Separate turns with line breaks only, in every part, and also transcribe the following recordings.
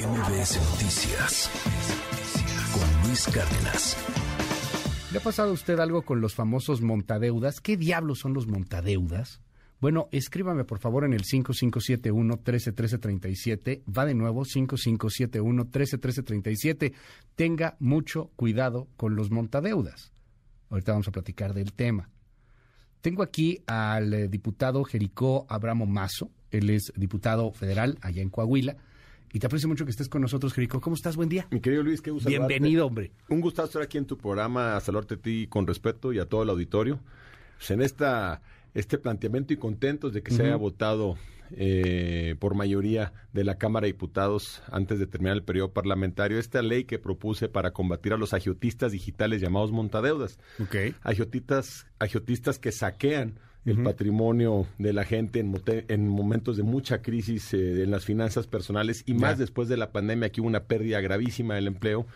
MBS Noticias con Luis Cárdenas.
¿Le ha pasado a usted algo con los famosos montadeudas? ¿Qué diablos son los montadeudas? Bueno, escríbame por favor en el 5571-131337. Va de nuevo, 5571-131337. Tenga mucho cuidado con los montadeudas. Ahorita vamos a platicar del tema. Tengo aquí al eh, diputado Jericó Abramo Mazo. Él es diputado federal allá en Coahuila. Y te aprecio mucho que estés con nosotros, Jericó. ¿Cómo estás? Buen día.
Mi querido Luis, qué gusto
Bienvenido, hombre.
Un gusto estar aquí en tu programa, a saludarte a ti con respeto y a todo el auditorio. Pues en esta, este planteamiento y contentos de que se haya votado eh, por mayoría de la Cámara de Diputados antes de terminar el periodo parlamentario esta ley que propuse para combatir a los agiotistas digitales llamados montadeudas.
Ok.
Agiotistas, agiotistas que saquean el patrimonio de la gente en, en momentos de mucha crisis eh, en las finanzas personales y más después de la pandemia que hubo una pérdida gravísima del empleo.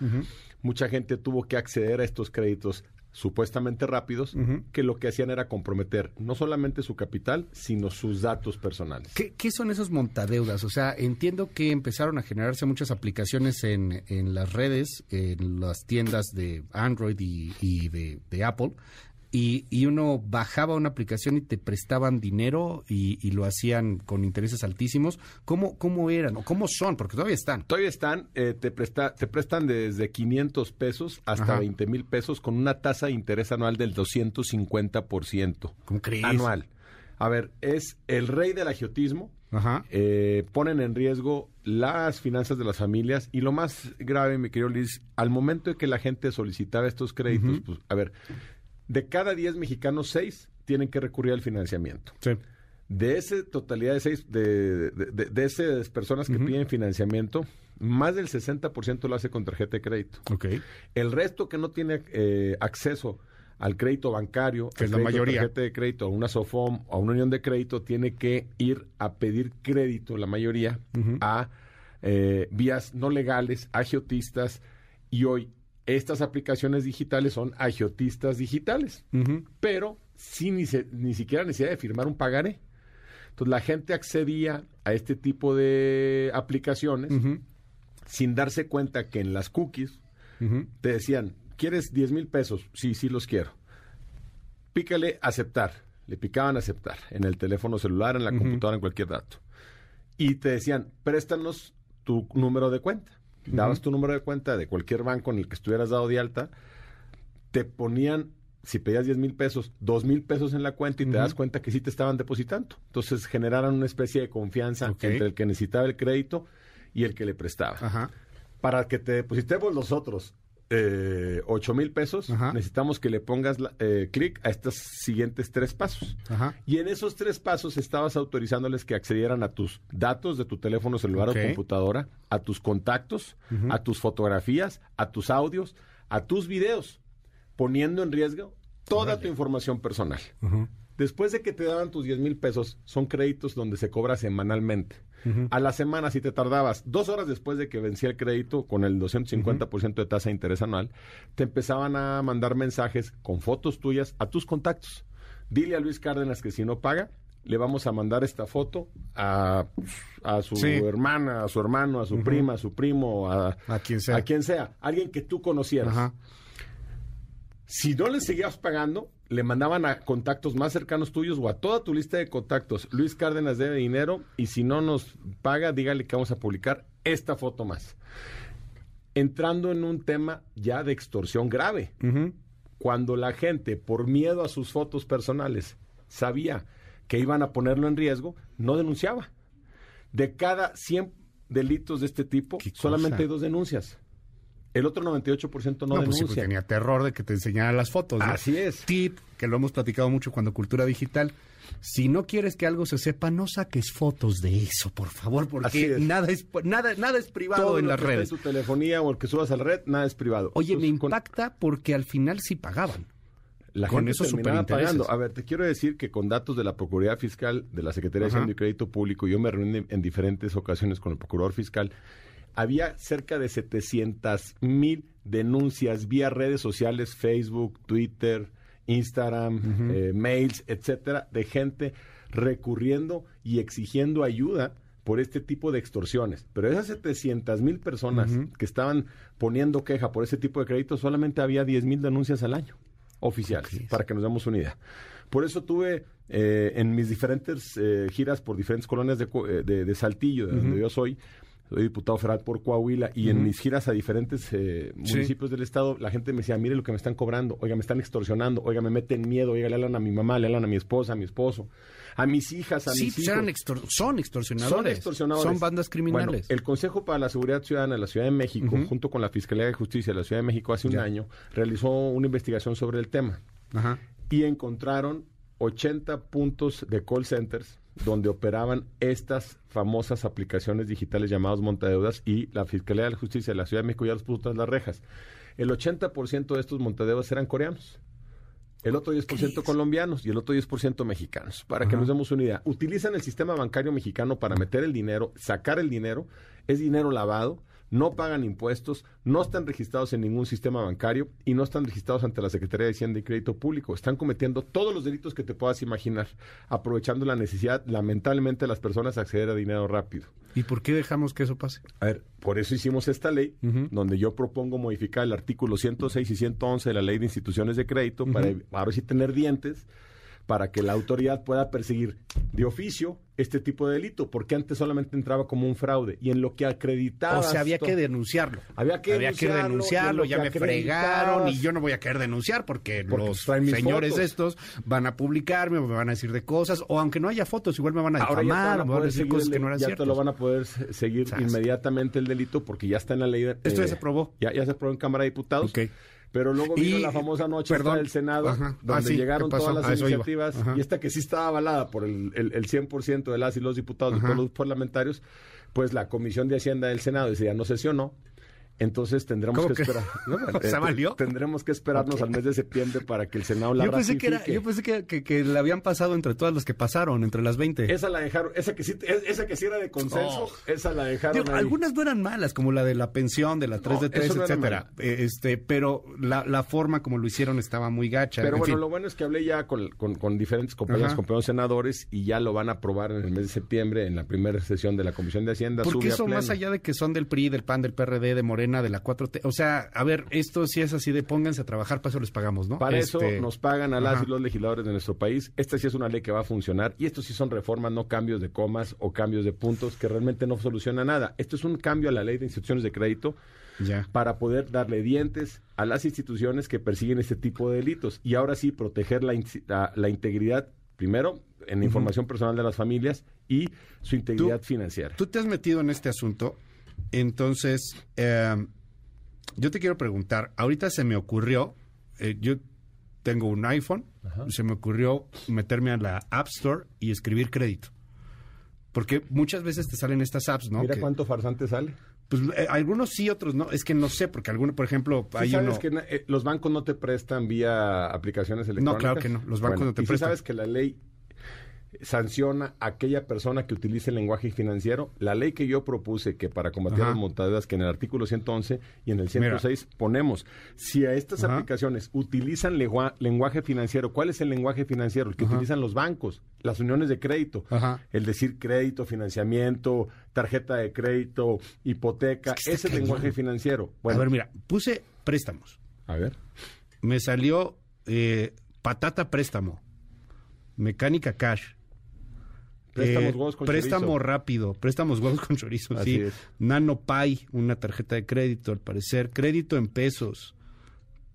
Mucha gente tuvo que acceder a estos créditos supuestamente rápidos que lo que hacían era comprometer no solamente su capital, sino sus datos personales.
¿Qué, qué son esos montadeudas? O sea, entiendo que empezaron a generarse muchas aplicaciones en, en las redes, en las tiendas de Android y, y de, de Apple, y, y uno bajaba una aplicación y te prestaban dinero y, y lo hacían con intereses altísimos. ¿Cómo, ¿Cómo eran o cómo son? Porque todavía están.
Todavía están, eh, te, presta, te prestan desde 500 pesos hasta
Ajá.
20 mil pesos con una tasa de interés anual del 250%.
¿Cómo crees?
Anual. A ver, es el rey del agiotismo.
Ajá.
eh, ponen en riesgo las finanzas de las familias y lo más grave, mi querido Luis, al momento de que la gente solicitaba estos créditos, pues, a ver, de cada 10 mexicanos, 6 tienen que recurrir al financiamiento.
Sí.
De esa totalidad de seis, de, de, de- de esas personas que piden financiamiento, más del 60% lo hace con tarjeta de crédito.
Ok.
El resto que no tiene eh, acceso al crédito bancario,
Que es la mayoría.
tarjeta de crédito, a una SOFOM o a una unión de crédito, tiene que ir a pedir crédito, la mayoría, a eh, vías no legales, agiotistas, y hoy estas aplicaciones digitales son agiotistas digitales, pero sin ni, se- ni siquiera necesidad de firmar un pagaré. Entonces la gente accedía a este tipo de aplicaciones sin darse cuenta que en las cookies te decían, ¿quieres 10 mil pesos? Sí, sí los quiero. Pícale aceptar. Le picaban aceptar en el teléfono celular, en la computadora, en cualquier dato. Y te decían, préstanos tu número de cuenta. Dabas tu número de cuenta de cualquier banco en el que estuvieras dado de alta. Te ponían, si pedías 10 mil pesos, 2 mil pesos en la cuenta y te das cuenta que sí te estaban depositando. Entonces generaron una especie de confianza entre el que necesitaba el crédito y el que le prestaba
Ajá.
para que te depositemos nosotros eh, 8 mil pesos,
Ajá.
necesitamos que le pongas eh, clic a estos siguientes tres pasos.
Ajá.
Y en esos tres pasos estabas autorizándoles que accedieran a tus datos de tu teléfono celular o computadora, a tus contactos, a tus fotografías, a tus audios, a tus videos, poniendo en riesgo toda tu información personal. Después de que te daban tus 10 mil pesos, son créditos donde se cobra semanalmente. A la semana, si te tardabas dos horas después de que vencía el crédito con el 250% de tasa de interés anual, te empezaban a mandar mensajes con fotos tuyas a tus contactos. Dile a Luis Cárdenas que si no paga, le vamos a mandar esta foto a, a su
Sí.
hermana, a su hermano, a su prima, a su primo, a,
A quien sea.
a quien sea, alguien que tú conocieras.
Ajá.
Si no le seguías pagando, le mandaban a contactos más cercanos tuyos o a toda tu lista de contactos. Luis Cárdenas debe dinero y si no nos paga, dígale que vamos a publicar esta foto más. Entrando en un tema ya de extorsión grave. Cuando la gente, por miedo a sus fotos personales, sabía que iban a ponerlo en riesgo, no denunciaba. De cada 100 delitos de este tipo, solamente hay dos denuncias. El otro 98% no,
No, pues sí,
denuncia.
pues tenía terror de que te enseñaran las fotos. ¿no?
Así es.
Tip, que lo hemos platicado mucho cuando Cultura Digital. Si no quieres que algo se sepa, no saques fotos de eso, por favor, porque
es.
nada es, nada, nada es privado
Todo
en
lo
las
que
redes.
En tu telefonía o el que subas a la red, nada es privado.
Oye, me
con-
impacta porque al final sí pagaban.
la
con
gente
esos
terminaba pagando. A ver, te quiero decir que con datos de la Procuraduría Fiscal, de la Secretaría de. Hacienda y Crédito Público, yo me reuní en diferentes ocasiones con el Procurador Fiscal, había cerca de 700 mil denuncias vía redes sociales, Facebook, Twitter, Instagram, eh, mails, etcétera, de gente recurriendo y exigiendo ayuda por este tipo de extorsiones. Pero esas 700 mil personas que estaban poniendo queja por ese tipo de créditos, solamente había 10 mil denuncias al año oficiales, para que nos demos una idea. Por eso tuve eh, en mis diferentes eh, giras por diferentes colonias de, eh, de, Saltillo, de donde yo soy, soy diputado federal por Coahuila y en mis giras a diferentes municipios del estado, la gente me decía, mire lo que me están cobrando, oiga, me están extorsionando, oiga, me meten miedo, oiga, le hablan a mi mamá, le hablan a mi esposa, a mi esposo, a mis hijas, a mis
pues
hijos.
son extorsionadores. Son bandas criminales.
el Consejo para la Seguridad Ciudadana de la Ciudad de México, junto con la Fiscalía de Justicia de la Ciudad de México hace un año, realizó una investigación sobre el tema. Y encontraron 80 puntos de call centers donde operaban estas famosas aplicaciones digitales llamadas montadeudas y la Fiscalía de la Justicia de la Ciudad de México ya los puso tras las rejas. El 80% de estos montadeudas eran coreanos el otro 10% colombianos y el otro 10% mexicanos. Para que nos demos una idea, utilizan el sistema bancario mexicano para meter el dinero, sacar el dinero, es dinero lavado no pagan impuestos, no están registrados en ningún sistema bancario y no están registrados ante la Secretaría de Hacienda y Crédito Público. Están cometiendo todos los delitos que te puedas imaginar, aprovechando la necesidad, lamentablemente, de las personas a acceder a dinero rápido.
¿Y por qué dejamos que eso pase?
A ver, por eso hicimos esta ley, donde yo propongo modificar el artículo 106 y 111 de la Ley de Instituciones de Crédito para ahora sí tener dientes para que la autoridad pueda perseguir de oficio este tipo de delito, porque antes solamente entraba como un fraude y en lo que acreditaba.
O sea, había que denunciarlo.
Había que
denunciarlo, ya me fregaron y yo no voy a querer denunciar porque, los señores estos van a publicarme, me van a decir de cosas, o aunque no haya fotos, igual me van a difamar, o me van a decir cosas que no eran
ya te lo van a poder seguir inmediatamente el delito porque ya está en la ley.
Esto ya se aprobó.
Ya, ya se aprobó en Cámara de Diputados. Pero luego vino la famosa noche del Senado, donde ah, llegaron todas las iniciativas, y esta que sí estaba avalada por el, el, el 100% de las y los diputados y todos los parlamentarios, pues la Comisión de Hacienda del Senado decía no sesionó, entonces tendremos que, esperar.
¿Se
Tendremos que esperarnos al mes de septiembre para que el Senado la
yo pensé Que yo pensé que, que, la habían pasado entre todas las que pasaron, entre las 20.
Esa la dejaron, esa que sí, esa que sí era de consenso, oh. esa la dejaron.
Algunas no eran malas, como la de la pensión, de la 3 de 3, etcétera. Eh, este, pero la, la, forma como lo hicieron estaba muy gacha.
Pero bueno, lo bueno es que hablé ya con, con, diferentes compañeros, compañeros senadores, y ya lo van a aprobar en el mes de septiembre, en la primera sesión de la Comisión de Hacienda.
Porque eso, más allá de que son del PRI, del PAN, del PRD, de Morena, de la 4T. O sea, a ver, esto sí es así de pónganse a trabajar, para eso les pagamos, ¿no?
Para eso este, nos pagan a las y los legisladores de nuestro país. Esta sí es una ley que va a funcionar y esto sí son reformas, no cambios de comas o cambios de puntos que realmente no soluciona nada. Esto es un cambio a la ley de instituciones de crédito ya. para poder darle dientes a las instituciones que persiguen este tipo de delitos y ahora sí proteger la, la, integridad, primero, en la información personal de las familias y su integridad financiera.
Tú te has metido en este asunto, entonces, eh, yo te quiero preguntar, ahorita se me ocurrió, eh, yo tengo un iPhone, se me ocurrió meterme a la App Store y escribir crédito. Porque muchas veces te salen estas apps, ¿no?
Mira cuánto farsante sale.
Pues eh, algunos sí, otros no. Es que no sé, porque algunos, por ejemplo, hay
sabes que eh, los bancos no te prestan vía aplicaciones electrónicas?
No, claro que no. Los bancos no te prestan. ¿y
sabes que la ley sanciona a aquella persona que utilice el lenguaje financiero. La ley que yo propuse que para combatir las montaduras, que en el artículo 111 y en el 106 ponemos, si a estas aplicaciones utilizan lenguaje financiero, ¿cuál es el lenguaje financiero? El que utilizan los bancos, las uniones de crédito, el decir crédito, financiamiento, tarjeta de crédito, hipoteca, ese es el lenguaje financiero.
Bueno, a ver, mira, puse préstamos.
A ver.
Me salió eh, patata préstamo, mecánica cash,
Préstamos
eh, préstamo rápido, préstamos huevos con chorizo, sí. Nano Pay, una tarjeta de crédito, al parecer. Crédito en pesos.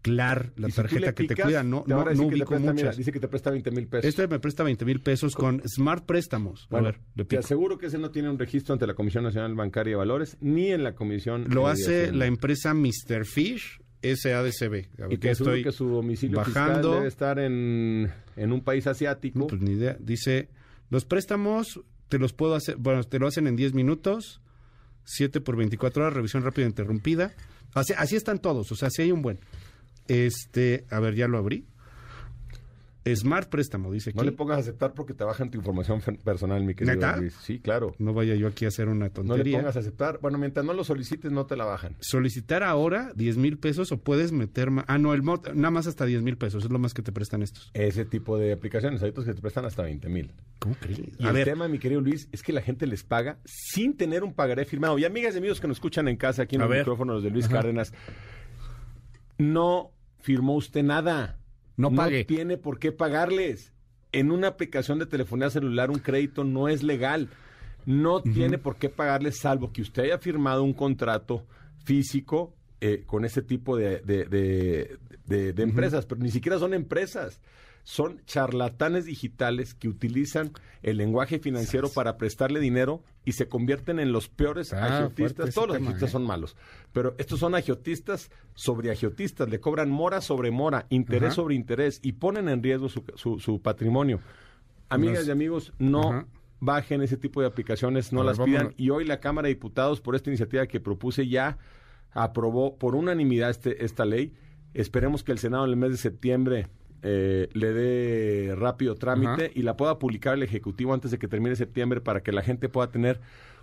Clar, la tarjeta que te cuida, no, no, no ubico muchas.
dice que te presta 20 mil pesos.
Este me presta 20 mil pesos con Smart Préstamos. a ver,
te aseguro que ese no tiene un registro ante la Comisión Nacional Bancaria de Valores ni en la Comisión.
Lo hace la empresa Mr. Fish SADCB.
Y que estoy que su domicilio bajando. fiscal debe estar en, en un país asiático.
pues ni idea. Dice los préstamos te los puedo hacer, bueno, te lo hacen en 10 minutos, 7 por 24 horas, revisión rápida interrumpida. Así, así están todos, o sea, si hay un buen. Este, a ver, ya lo abrí. Smart Préstamo, dice aquí.
No le pongas a aceptar porque te bajan tu información personal, mi querido
¿Neta?
Luis. Sí, claro.
No vaya yo aquí a hacer una
No le
tontería.
pongas a aceptar. Bueno, mientras no lo solicites, no te la bajan.
Solicitar ahora 10 mil pesos o puedes meter... ma- Ah, no, el mod, nada más hasta 10 mil pesos, es lo más que te prestan estos.
Ese tipo de aplicaciones, hay otros que te prestan hasta 20 mil.
¿Cómo crees?
Y el tema, mi querido Luis, es que la gente les paga sin tener un pagaré firmado. Y amigas y amigos que nos escuchan en casa, aquí en
A
los
ver.
micrófonos de Luis
Ajá.
Cárdenas, no firmó usted nada.
No pague.
No tiene por qué pagarles. En una aplicación de telefonía celular un crédito no es legal. No tiene por qué pagarles salvo que usted haya firmado un contrato físico eh, con ese tipo de, de- de- de- de empresas, pero ni siquiera son empresas. Son charlatanes digitales que utilizan el lenguaje financiero para prestarle dinero y se convierten en los peores
Ah,
agiotistas. Todos los
tema,
agiotistas
¿eh?
son malos, pero estos son agiotistas sobre agiotistas. Le cobran mora sobre mora, interés sobre interés y ponen en riesgo su, su- su patrimonio. Amigas y amigos, no bajen ese tipo de aplicaciones, no
ver,
las pidan.
vámonos.
Y hoy la Cámara de Diputados, por esta iniciativa que propuse, ya aprobó por unanimidad este, esta ley. Esperemos que el Senado en el mes de septiembre eh, le dé rápido trámite
Ajá.
y la pueda publicar el Ejecutivo antes de que termine septiembre para que la gente pueda tener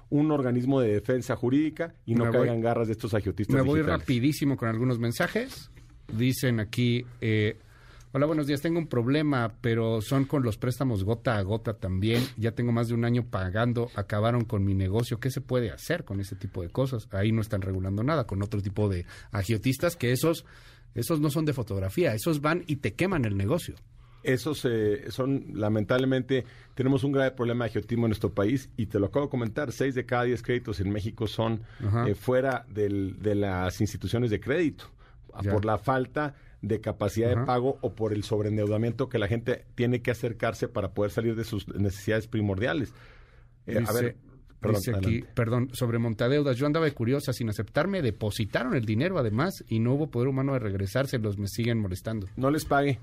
un organismo de defensa jurídica y no
Me voy-
caigan garras de estos agiotistas
Me voy rapidísimo con algunos mensajes. Dicen aquí, eh, hola, buenos días, tengo un problema, pero son con los préstamos gota a gota también. Ya tengo más de un año pagando, acabaron con mi negocio. ¿Qué se puede hacer con ese tipo de cosas? Ahí no están regulando nada, con otro tipo de agiotistas que esos, esos no son de fotografía, esos van y te queman el negocio.
Esos eh, son, lamentablemente, tenemos un grave problema de agiotismo en nuestro país y te lo acabo de comentar, seis de cada diez créditos en México son eh, fuera del- de las instituciones de crédito,
Ya.
por la falta de capacidad de pago o por el sobreendeudamiento que la gente tiene que acercarse para poder salir de sus necesidades primordiales. Eh, a ver, perdón,
Dice aquí,
adelante.
perdón, sobre montadeudas. Yo andaba de curiosa, sin aceptarme, depositaron el dinero además y no hubo poder humano de regresárselos, me siguen molestando.
no les pague.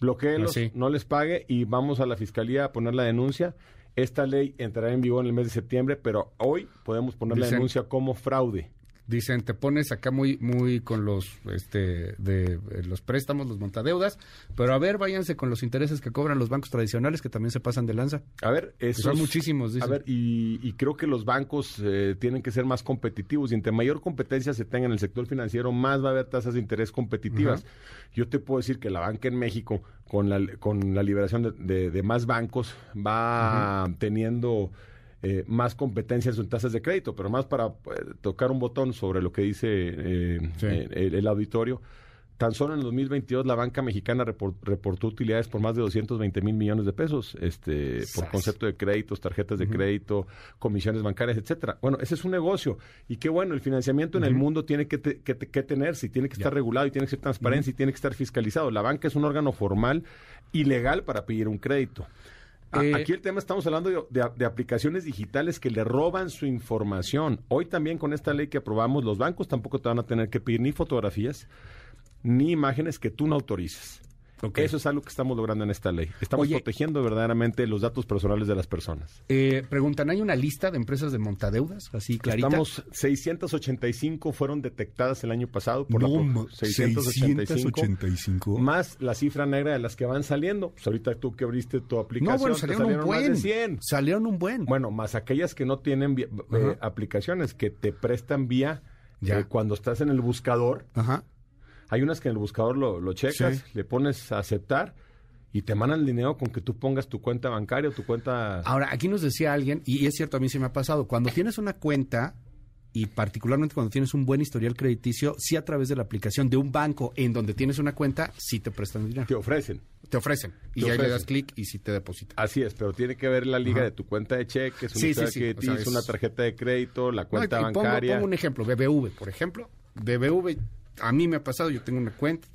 Bloquéelos,
Ah, sí.
no les pague y vamos a la fiscalía a poner la denuncia. Esta ley entrará en vigor en el mes de septiembre, pero hoy podemos poner la denuncia como fraude.
Dicen, te pones acá muy muy con los este de eh, los préstamos, los montadeudas, pero a ver, váyanse con los intereses que cobran los bancos tradicionales que también se pasan de lanza.
A ver, esos,
son muchísimos,
A
dicen.
ver, y, y creo que los bancos eh, tienen que ser más competitivos y entre mayor competencia se tenga en el sector financiero, más va a haber tasas de interés competitivas. Yo te puedo decir que la banca en México, con la, con la liberación de, de- de más bancos, va teniendo eh, más competencia en sus tasas de crédito, pero más para eh, tocar un botón sobre lo que dice eh,
Sí.
el, el auditorio. Tan solo en el 2022 la banca mexicana repor- reportó utilidades por más de 220 mil millones de pesos, este, por concepto de créditos, tarjetas de crédito, comisiones bancarias, etcétera. Bueno, ese es un negocio y qué bueno, el financiamiento en el mundo tiene que, te- que, que tenerse, y tiene que estar regulado y tiene que ser transparente y tiene que estar fiscalizado. La banca es un órgano formal y legal para pedir un crédito. A-
Eh,
Aquí el tema estamos hablando de, de- de aplicaciones digitales que le roban su información. Hoy también con esta ley que aprobamos, los bancos tampoco te van a tener que pedir ni fotografías ni imágenes que tú no autorices. Eso es algo que estamos logrando en esta ley. Estamos
Oye.
protegiendo verdaderamente los datos personales de las personas.
Eh, preguntan, ¿hay una lista de empresas de montadeudas? Así clarita.
Estamos 685 fueron detectadas el año pasado por la
No, ma-
685
685.
más la cifra negra de las que van saliendo. Pues ahorita tú que abriste tu aplicación,
no, bueno, salieron, un
más
buen.
de 100.
Salieron un buen.
Bueno, más aquellas que no tienen eh, aplicaciones que te prestan vía
Ya.
eh, cuando estás en el buscador.
Ajá.
Hay unas que en el buscador lo, lo checas,
Sí.
le pones a aceptar y te mandan el dinero con que tú pongas tu cuenta bancaria o tu cuenta...
Ahora, aquí nos decía alguien, y es cierto, a mí sí me ha pasado, cuando tienes una cuenta, y particularmente cuando tienes un buen historial crediticio, sí a través de la aplicación de un banco en donde tienes una cuenta, sí te prestan dinero.
Te ofrecen.
Te ofrecen. Y
Te
ya le das clic y sí te depositan.
Así es, pero tiene que ver la liga
Ajá.
de tu cuenta de cheques, una
Sí, sí, sí.
que
O sea,
tienes,
es-
una tarjeta de crédito, la cuenta
No, y pongo-
bancaria.
Pongo, un ejemplo, BBV, por ejemplo. BBV, a mí me ha pasado, yo tengo una cuenta,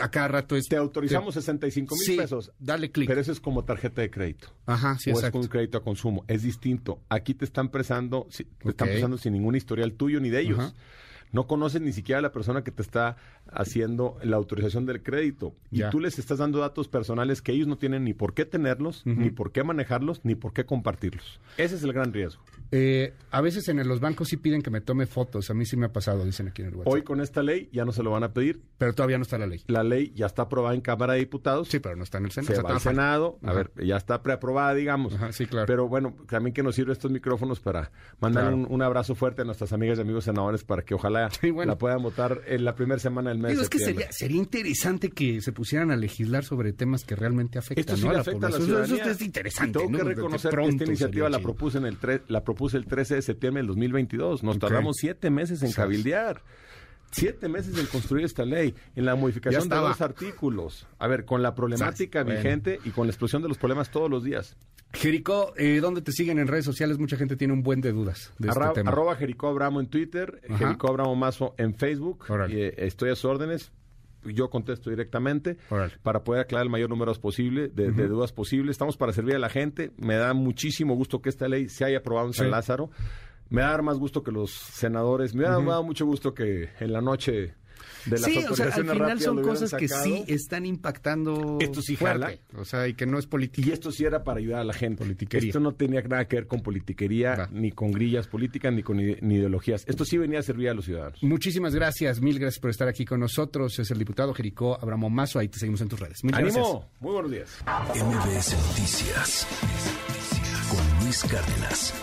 a cada rato es...
Te autorizamos 65 mil
Sí,
pesos.
dale clic.
Pero eso es como tarjeta de crédito.
Ajá, sí,
o es
exacto.
con un crédito a consumo. Es distinto. Aquí te están presando, te están presando sin ningún historial tuyo ni de ellos.
Ajá.
No conoces ni siquiera a la persona que te está haciendo la autorización del crédito. Y tú les estás dando datos personales que ellos no tienen ni por qué tenerlos, ni por qué manejarlos, ni por qué compartirlos. Ese es el gran riesgo.
Eh, a veces en los bancos sí piden que me tome fotos. A mí sí me ha pasado, dicen aquí en el WhatsApp.
Hoy con esta ley ya no se lo van a pedir.
Pero todavía no está la ley.
La ley ya está aprobada en Cámara de Diputados.
Sí, pero no está en el Senado.
se va al. Senado, a ver, ya está preaprobada, digamos.
Ajá, sí, claro.
Pero bueno, también que nos sirve estos micrófonos para mandar
Claro.
un, un abrazo fuerte a nuestras amigas y amigos senadores para que ojalá
Sí, bueno.
la puedan votar en la primera semana del mes
Digo,
de
es que sería, sería interesante que se pusieran a legislar sobre temas que realmente afectan a la
afecta a la
población. Eso- es interesante.
Y tengo
¿no?
que reconocer que esta iniciativa la propuse, en el tre- la propuse el 13 de septiembre del 2022. Nos tardamos siete meses en cabildear. Siete meses en construir esta ley, en la modificación de dos artículos. A ver, con la problemática vigente y con la explosión de los problemas todos los días.
Jericó, eh, ¿dónde te siguen en redes sociales? Mucha gente tiene un buen de dudas de
Arra-
este tema.
Arroba Jericó Abramo en Twitter,
Ajá.
Jericó Abramo Mazo en Facebook. Y, eh, estoy a sus órdenes. Yo contesto directamente para poder aclarar el mayor número posible de, de dudas posibles. Estamos para servir a la gente. Me da muchísimo gusto que esta ley se haya aprobado en San. Lázaro. Me va a dar más gusto que los senadores. Me hubiera dado mucho gusto que en la noche de las
Sí, o sea, al
autorizaciones
final
rápidas
son cosas que
sacado.
sí están impactando
Esto sí
fuerte.
jala.
O sea, y que no es política.
Y esto sí era para ayudar a la gente.
Politiquería.
Esto no tenía nada que ver con politiquería,
Va.
ni con grillas políticas, ni con ide- ni ideologías. Esto sí venía a servir a los ciudadanos.
Muchísimas gracias, mil gracias por estar aquí con nosotros. Es el diputado Jericó Abramo Mazo. Ahí te seguimos en tus redes. Mil gracias.
¡Ánimo! Muy buenos días.
MBS Noticias con Luis Cárdenas.